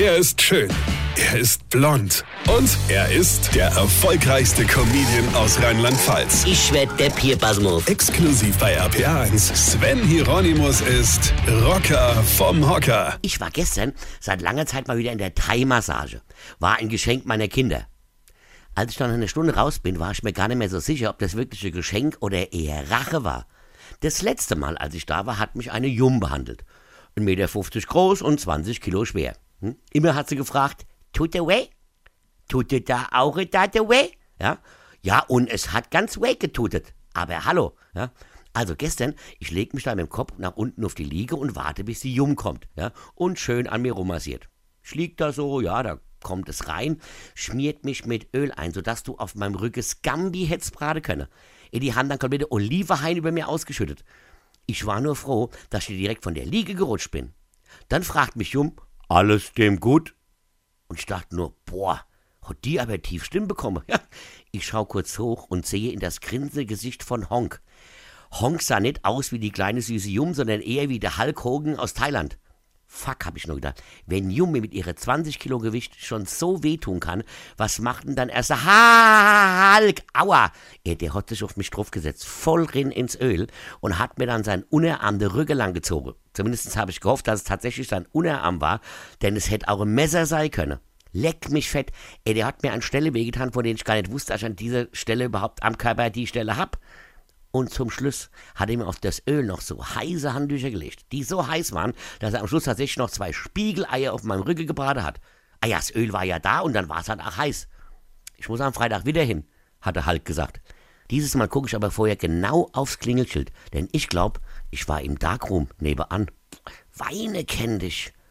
Er ist schön. Er ist blond. Und er ist der erfolgreichste Comedian aus Rheinland-Pfalz. Ich werd der Pierpasmus. Exklusiv bei RPA1. Sven Hieronymus ist Rocker vom Hocker. Ich war gestern seit langer Zeit mal wieder in der Thai-Massage. War ein Geschenk meiner Kinder. Als ich dann eine Stunde raus bin, war ich mir gar nicht mehr so sicher, ob das wirkliche Geschenk oder eher Rache war. Das letzte Mal, als ich da war, hat mich eine Jung behandelt. 1,50 Meter groß und 20 Kilo schwer. Hm? Immer hat sie gefragt, tut er weh? Tut er da auch da weh? Ja? ja, und es hat ganz weh getutet. Aber hallo, ja? Also gestern, ich leg mich da mit dem Kopf nach unten auf die Liege und warte, bis die Jung kommt, ja? Und schön an mir rummassiert. Ich lieg da so, ja, da kommt es rein, schmiert mich mit Öl ein, sodass du auf meinem Rücken Scambi hättest braten können. In die Hand dann komplette Olivenhain über mir ausgeschüttet. Ich war nur froh, dass ich direkt von der Liege gerutscht bin. Dann fragt mich Jung, alles dem gut? Und ich dachte nur, boah, hat die aber tief Stimmen bekommen. Ja, ich schau kurz hoch und sehe in das grinsende Gesicht von Honk. Honk sah nicht aus wie die kleine süße Jung, sondern eher wie der Hulk Hogan aus Thailand. Fuck, hab ich nur gedacht. Wenn Yume mit ihrer 20 Kilo Gewicht schon so wehtun kann, was macht denn dann erst der Hulk? Aua! Er, der hat sich auf mich draufgesetzt, voll rin ins Öl und hat mir dann sein Unterarm Rücken lang gezogen. Zumindest habe ich gehofft, dass es tatsächlich sein Unterarm war, denn es hätte auch ein Messer sein können. Leck mich fett. Ey, der hat mir an Stelle wehgetan, von denen ich gar nicht wusste, dass ich an dieser Stelle überhaupt am Körper die Stelle hab. Und zum Schluss hat er mir auf das Öl noch so heiße Handtücher gelegt, die so heiß waren, dass er am Schluss tatsächlich noch zwei Spiegeleier auf meinem Rücken gebraten hat. Ah ja, das Öl war ja da und dann war es halt auch heiß. Ich muss am Freitag wieder hin, hat er halt gesagt. Dieses Mal gucke ich aber vorher genau aufs Klingelschild, denn ich glaube, ich war im Darkroom nebenan. Weine kenn dich.